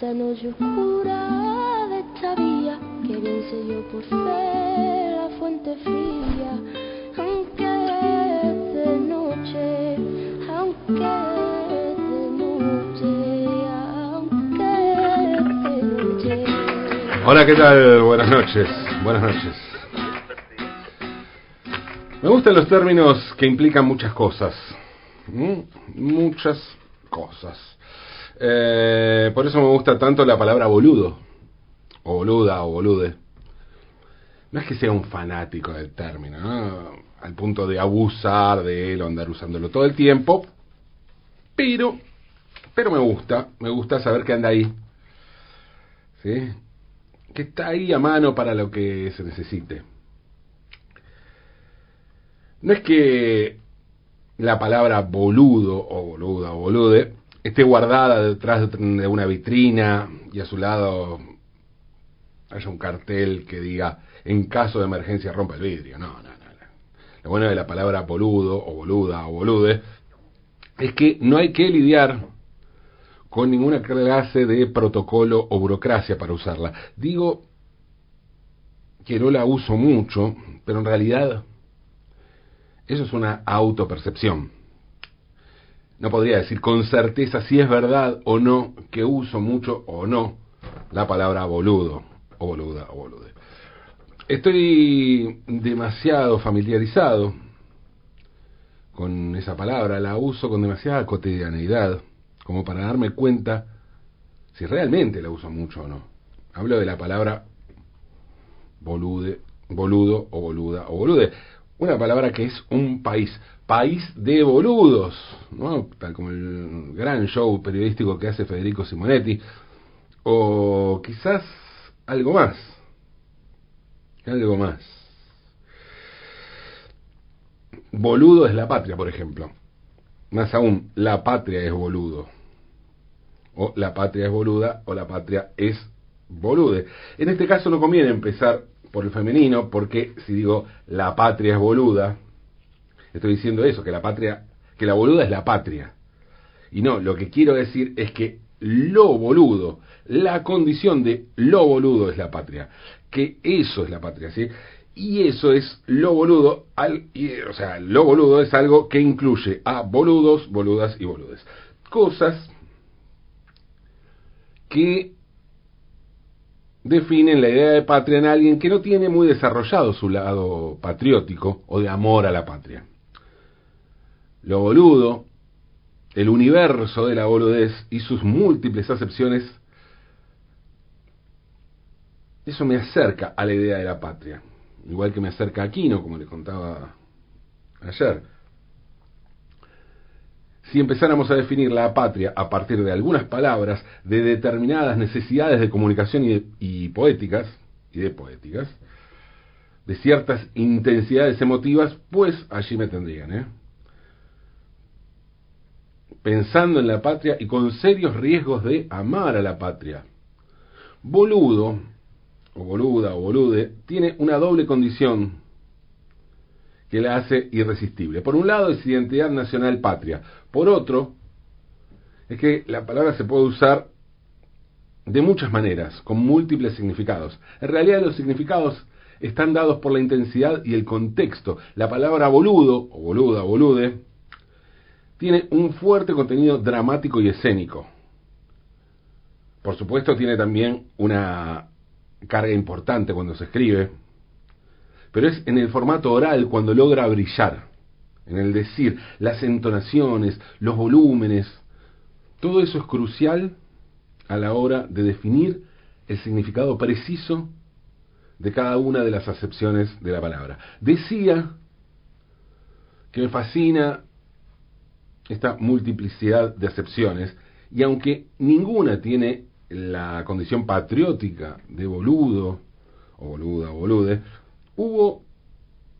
la noche oscura de esta vía, que bien sé yo por fe la fuente fría, aunque es de noche, aunque. Hola, ¿qué tal? Buenas noches. Buenas noches. Me gustan los términos que implican muchas cosas. ¿Mm? Muchas cosas. Eh, por eso me gusta tanto la palabra boludo. O boluda o bolude. No es que sea un fanático del término, ¿no? al punto de abusar de él o andar usándolo todo el tiempo. Pero, pero me gusta, me gusta saber que anda ahí. ¿Sí? Que está ahí a mano para lo que se necesite. No es que la palabra boludo o boluda o bolude esté guardada detrás de una vitrina y a su lado haya un cartel que diga en caso de emergencia rompa el vidrio. No, no, no. Lo bueno de la palabra boludo o boluda o bolude es que no hay que lidiar con ninguna clase de protocolo o burocracia para usarla. Digo que no la uso mucho, pero en realidad eso es una autopercepción. No podría decir con certeza si es verdad o no que uso mucho o no la palabra boludo o boluda o bolude. Estoy demasiado familiarizado con esa palabra, la uso con demasiada cotidianeidad como para darme cuenta si realmente la uso mucho o no. Hablo de la palabra bolude, boludo o boluda o bolude una palabra que es un país, país de boludos, ¿no? tal como el gran show periodístico que hace Federico Simonetti, o quizás algo más, algo más. Boludo es la patria, por ejemplo. Más aún, la patria es boludo. O la patria es boluda, o la patria es bolude. En este caso no conviene empezar por el femenino, porque si digo la patria es boluda, estoy diciendo eso, que la patria, que la boluda es la patria. Y no, lo que quiero decir es que lo boludo, la condición de lo boludo es la patria, que eso es la patria, ¿sí? Y eso es lo boludo, al, o sea, lo boludo es algo que incluye a boludos, boludas y boludes. Cosas que definen la idea de patria en alguien que no tiene muy desarrollado su lado patriótico o de amor a la patria. Lo boludo, el universo de la boludez y sus múltiples acepciones, eso me acerca a la idea de la patria, igual que me acerca a Aquino, como le contaba ayer. Si empezáramos a definir la patria a partir de algunas palabras, de determinadas necesidades de comunicación y, poéticas, y de poéticas, de ciertas intensidades emotivas, pues allí me tendrían, ¿eh? Pensando en la patria y con serios riesgos de amar a la patria. Boludo, o boluda, o bolude, tiene una doble condición que la hace irresistible. Por un lado es identidad nacional patria, por otro es que la palabra se puede usar de muchas maneras, con múltiples significados. En realidad los significados están dados por la intensidad y el contexto. La palabra boludo, o boluda, bolude, tiene un fuerte contenido dramático y escénico. Por supuesto tiene también una carga importante cuando se escribe, pero es en el formato oral cuando logra brillar, en el decir, las entonaciones, los volúmenes, todo eso es crucial a la hora de definir el significado preciso de cada una de las acepciones de la palabra. Decía que me fascina esta multiplicidad de acepciones y aunque ninguna tiene la condición patriótica de boludo o boluda o bolude, hubo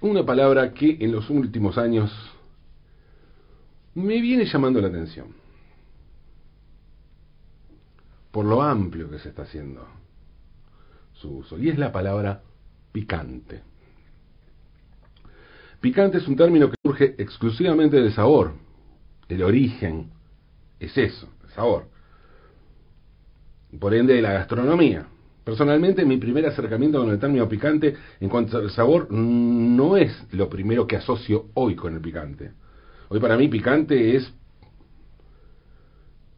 una palabra que en los últimos años me viene llamando la atención por lo amplio que se está haciendo su uso, y es la palabra picante. Picante es un término que surge exclusivamente del sabor, el origen es eso, el sabor. por ende de la gastronomía. Personalmente, mi primer acercamiento con el término picante en cuanto al sabor no es lo primero que asocio hoy con el picante. Hoy para mí picante es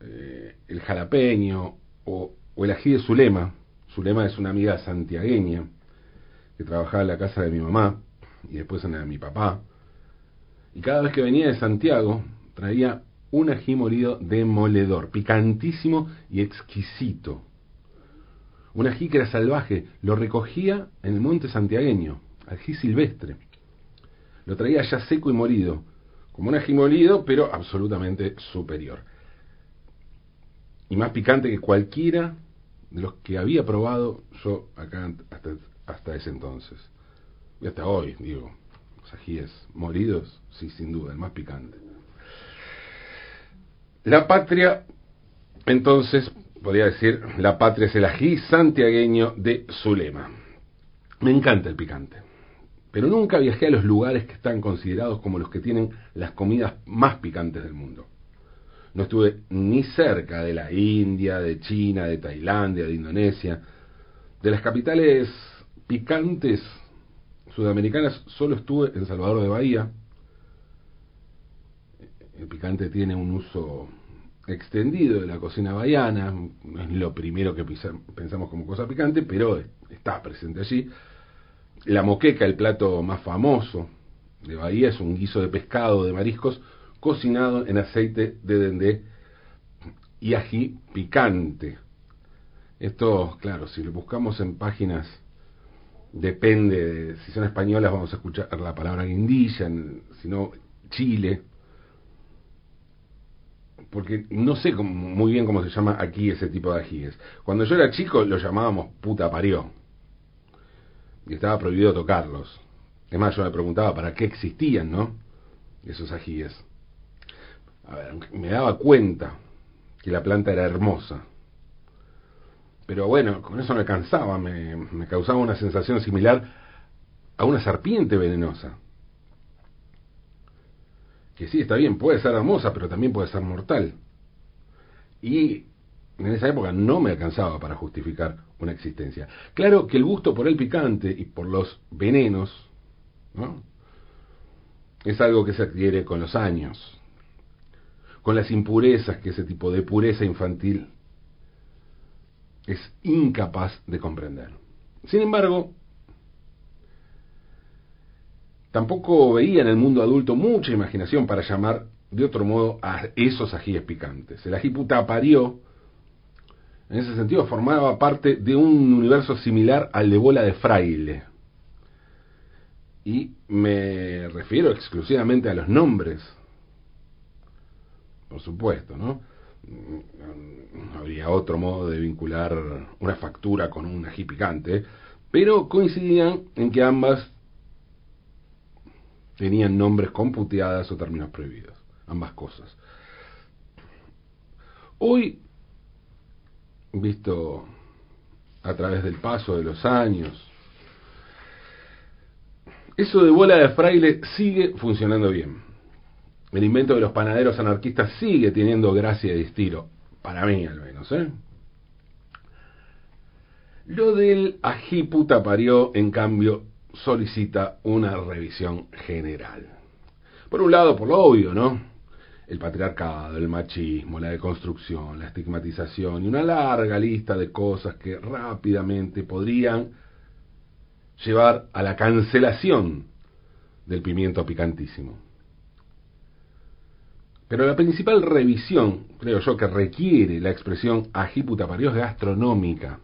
eh, el jalapeño o, el ají de Zulema. Zulema es una amiga santiagueña que trabajaba en la casa de mi mamá y después en la de mi papá. Y cada vez que venía de Santiago traía un ají molido demoledor, picantísimo y exquisito un ají que era salvaje, lo recogía en el monte santiagueño, ají silvestre. Lo traía ya seco y molido, como un ají molido, pero absolutamente superior. Y más picante que cualquiera de los que había probado yo acá hasta, hasta ese entonces. Y hasta hoy, digo, los ajíes molidos, sí, sin duda, el más picante. La patria, entonces, podría decir, la patria es el ají santiagueño de Zulema. Me encanta el picante, pero nunca viajé a los lugares que están considerados como los que tienen las comidas más picantes del mundo. No estuve ni cerca de la India, de China, de Tailandia, de Indonesia. De las capitales picantes sudamericanas solo estuve en Salvador de Bahía. El picante tiene un uso extendido de la cocina bahiana, no es lo primero que pensamos como cosa picante, pero está presente allí. La moqueca, el plato más famoso de Bahía, es un guiso de pescado, de mariscos, cocinado en aceite de dendé y ají picante. Esto, claro, si lo buscamos en páginas, depende, de, si son españolas vamos a escuchar la palabra guindilla, si no, Chile, porque no sé muy bien cómo se llama aquí ese tipo de ajíes. Cuando yo era chico lo llamábamos puta parió. Y estaba prohibido tocarlos. Es más, yo me preguntaba para qué existían, ¿no? Esos ajíes. A ver, me daba cuenta que la planta era hermosa. Pero bueno, con eso me cansaba, me, me causaba una sensación similar a una serpiente venenosa que sí, está bien, puede ser hermosa, pero también puede ser mortal. Y en esa época no me alcanzaba para justificar una existencia. Claro que el gusto por el picante y por los venenos ¿no? es algo que se adquiere con los años, con las impurezas que ese tipo de pureza infantil es incapaz de comprender. Sin embargo, Tampoco veía en el mundo adulto mucha imaginación para llamar de otro modo a esos ajíes picantes. El ají puta parió, en ese sentido, formaba parte de un universo similar al de bola de fraile. Y me refiero exclusivamente a los nombres. Por supuesto, ¿no? No habría otro modo de vincular una factura con un ají picante, pero coincidían en que ambas tenían nombres con puteadas o términos prohibidos, ambas cosas. Hoy, visto a través del paso de los años, eso de bola de fraile sigue funcionando bien. El invento de los panaderos anarquistas sigue teniendo gracia y estilo, para mí al menos, ¿eh? Lo del ají puta parió, en cambio, solicita una revisión general. Por un lado, por lo obvio, ¿no? El patriarcado, el machismo, la deconstrucción, la estigmatización y una larga lista de cosas que rápidamente podrían llevar a la cancelación del pimiento picantísimo. Pero la principal revisión, creo yo, que requiere la expresión ajíputa parió es gastronómica.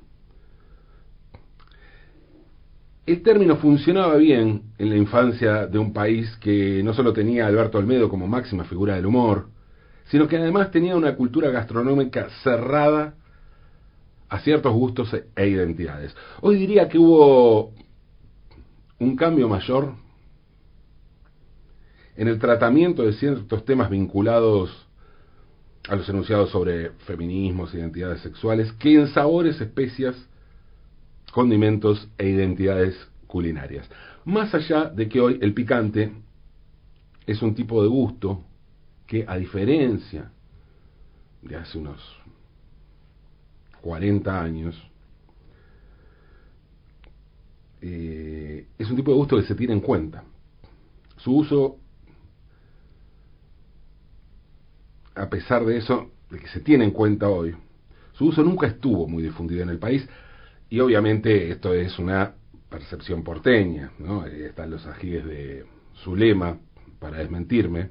El término funcionaba bien en la infancia de un país que no solo tenía a Alberto Olmedo como máxima figura del humor, sino que además tenía una cultura gastronómica cerrada a ciertos gustos e identidades. Hoy diría que hubo un cambio mayor en el tratamiento de ciertos temas vinculados a los enunciados sobre feminismos, identidades sexuales, que en sabores, especias condimentos e identidades culinarias. Más allá de que hoy el picante es un tipo de gusto que, a diferencia de hace unos 40 años, eh, es un tipo de gusto que se tiene en cuenta. Su uso, a pesar de eso, de que se tiene en cuenta hoy, su uso nunca estuvo muy difundido en el país y obviamente esto es una percepción porteña, ¿no? Están los ajíes de Zulema para desmentirme.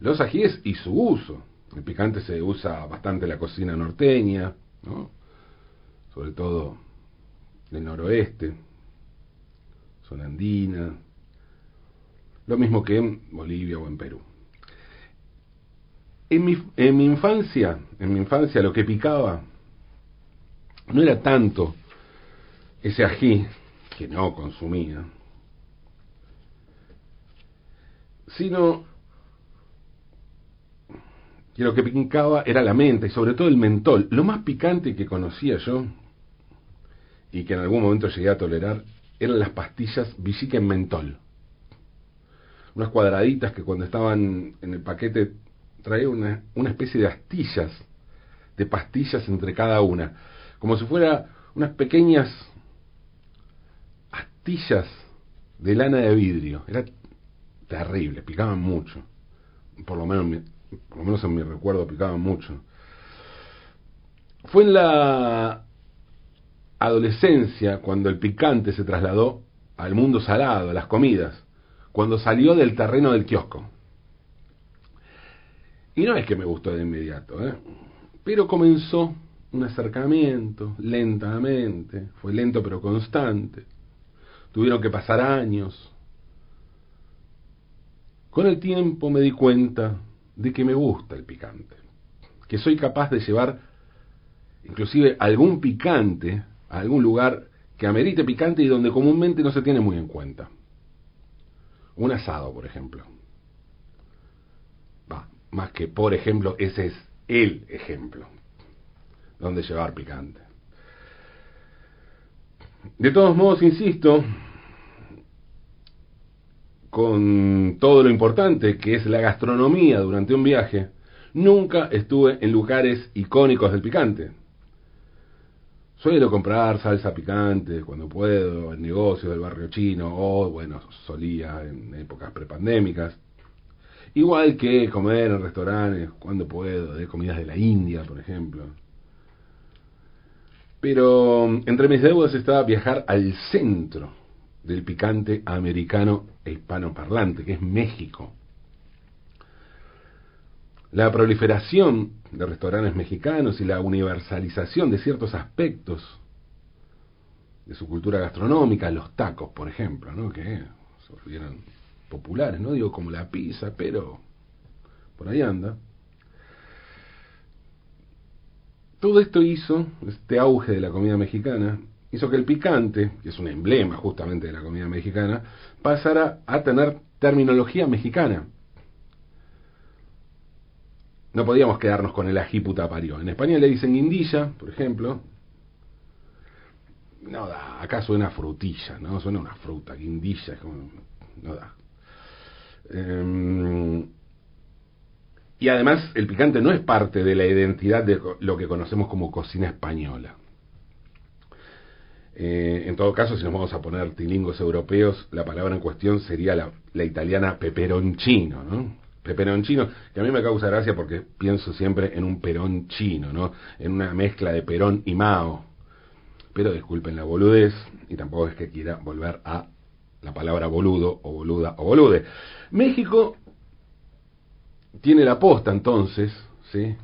Los ajíes y su uso. El picante se usa bastante en la cocina norteña, ¿no? Sobre todo del noroeste, zona andina, lo mismo que en Bolivia o en Perú. En mi, en mi infancia, en mi infancia lo que picaba no era tanto ese ají que no consumía, sino que lo que picaba era la menta y sobre todo el mentol. Lo más picante que conocía yo y que en algún momento llegué a tolerar eran las pastillas Villica en mentol. Unas cuadraditas que cuando estaban en el paquete traía una, una especie de astillas, de pastillas entre cada una, como si fuera unas pequeñas astillas de lana de vidrio. Era terrible, picaban mucho. Por lo menos, por lo menos en mi recuerdo picaban mucho. Fue en la adolescencia cuando el picante se trasladó al mundo salado, a las comidas, cuando salió del terreno del kiosco. Y no es que me gustó de inmediato, ¿eh? pero comenzó un acercamiento, lentamente, fue lento pero constante. Tuvieron que pasar años. Con el tiempo me di cuenta de que me gusta el picante, que soy capaz de llevar inclusive algún picante a algún lugar que amerite picante y donde comúnmente no se tiene muy en cuenta. Un asado, por ejemplo. Va, más que por ejemplo, ese es el ejemplo donde llevar picante. De todos modos, insisto, con todo lo importante que es la gastronomía durante un viaje, nunca estuve en lugares icónicos del picante. Suelo comprar salsa picante cuando puedo, en negocios del barrio chino, o bueno, solía en épocas prepandémicas. Igual que comer en restaurantes cuando puedo, de comidas de la India, por ejemplo. Pero mm, entre mis deudas estaba viajar al centro del picante americano e hispanoparlante, que es México. La proliferación de restaurantes mexicanos y la universalización de ciertos aspectos de su cultura gastronómica, los tacos, por ejemplo, ¿no? que se volvieron populares, no digo como la pizza, pero por ahí anda. Todo esto hizo, este auge de la comida mexicana, hizo que el picante, que es un emblema justamente de la comida mexicana, pasara a tener terminología mexicana. No podíamos quedarnos con el ají puta parió. En español le dicen guindilla, por ejemplo. No da, acá suena frutilla, ¿no? Suena una fruta, guindilla, como, no da. Em, y además el picante no es parte de la identidad de lo que conocemos como cocina española. Eh, en todo caso, si nos vamos a poner tilingos europeos, la palabra en cuestión sería la, la italiana peperoncino, ¿no? Peperoncino, que a mí me causa gracia porque pienso siempre en un perón chino, ¿no? En una mezcla de perón y mao. Pero disculpen la boludez, y tampoco es que quiera volver a la palabra boludo o boluda o bolude. México tiene la posta entonces, ¿sí?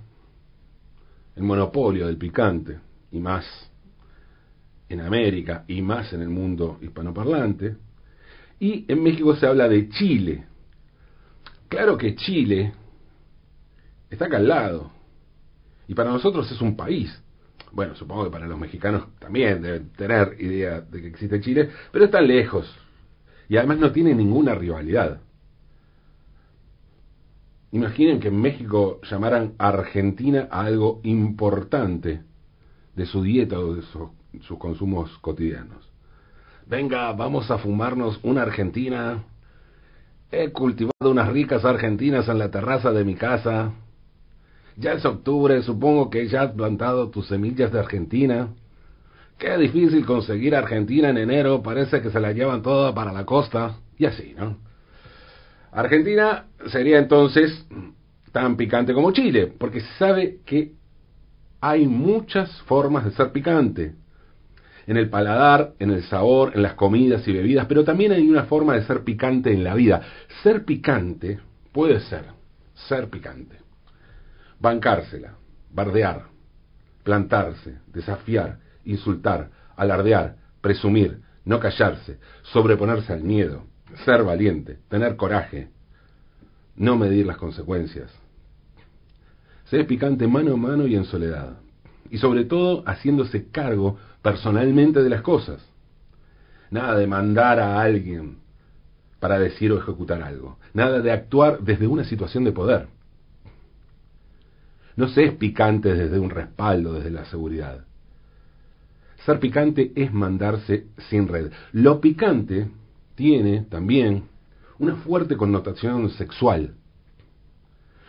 El monopolio del picante, y más en América, y más en el mundo hispanoparlante. Y en México se habla de Chile. Claro que Chile está acá al lado. Y para nosotros es un país. Bueno, supongo que para los mexicanos también deben tener idea de que existe Chile, pero está lejos. Y además no tiene ninguna rivalidad. Imaginen que en México llamaran Argentina a algo importante de su dieta o de sus consumos cotidianos. Venga, vamos a fumarnos una Argentina. He cultivado unas ricas argentinas en la terraza de mi casa. Ya es octubre, supongo que ya has plantado tus semillas de Argentina. Qué difícil conseguir Argentina en enero, parece que se la llevan toda para la costa. Y así, ¿no? Argentina sería entonces tan picante como Chile, porque se sabe que hay muchas formas de ser picante. En el paladar, en el sabor, en las comidas y bebidas, pero también hay una forma de ser picante en la vida. Ser picante puede ser ser picante bancársela, bardear, plantarse, desafiar, insultar, alardear, presumir, no callarse, sobreponerse al miedo, ser valiente, tener coraje, no medir las consecuencias. Ser picante mano a mano y en soledad. Y sobre todo haciéndose cargo personalmente de las cosas. Nada de mandar a alguien para decir o ejecutar algo. Nada de actuar desde una situación de poder. No se es picante desde un respaldo, desde la seguridad. Ser picante es mandarse sin red. Lo picante tiene también una fuerte connotación sexual.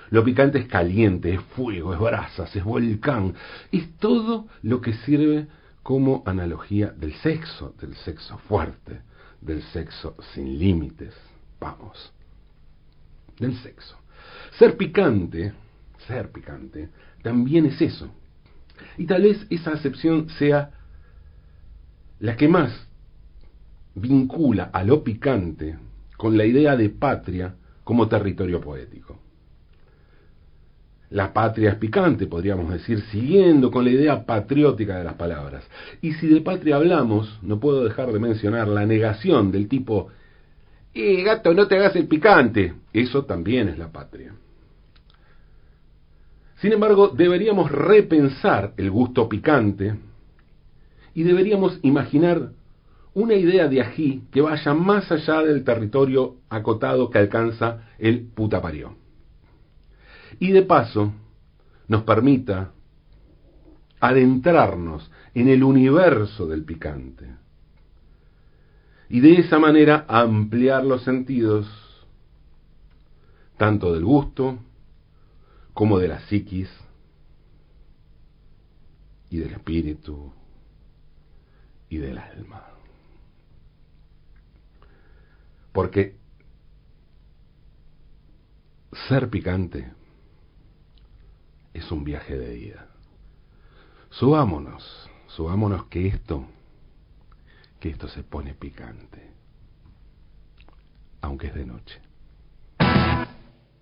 Lo picante es caliente, es fuego, es brasas, es volcán. Es todo lo que sirve como analogía del sexo, del sexo fuerte, del sexo sin límites. Vamos, del sexo. Ser picante ser picante, también es eso. Y tal vez esa acepción sea la que más vincula a lo picante con la idea de patria como territorio poético. La patria es picante, podríamos decir, siguiendo con la idea patriótica de las palabras. Y si de patria hablamos, no puedo dejar de mencionar la negación del tipo, eh, gato, no te hagas el picante. Eso también es la patria. Sin embargo, deberíamos repensar el gusto picante y deberíamos imaginar una idea de ají que vaya más allá del territorio acotado que alcanza el putapario. Y de paso nos permita adentrarnos en el universo del picante. Y de esa manera ampliar los sentidos tanto del gusto como de la psiquis y del espíritu y del alma. Porque ser picante es un viaje de ida. Subámonos, subámonos que esto, que esto se pone picante, aunque es de noche.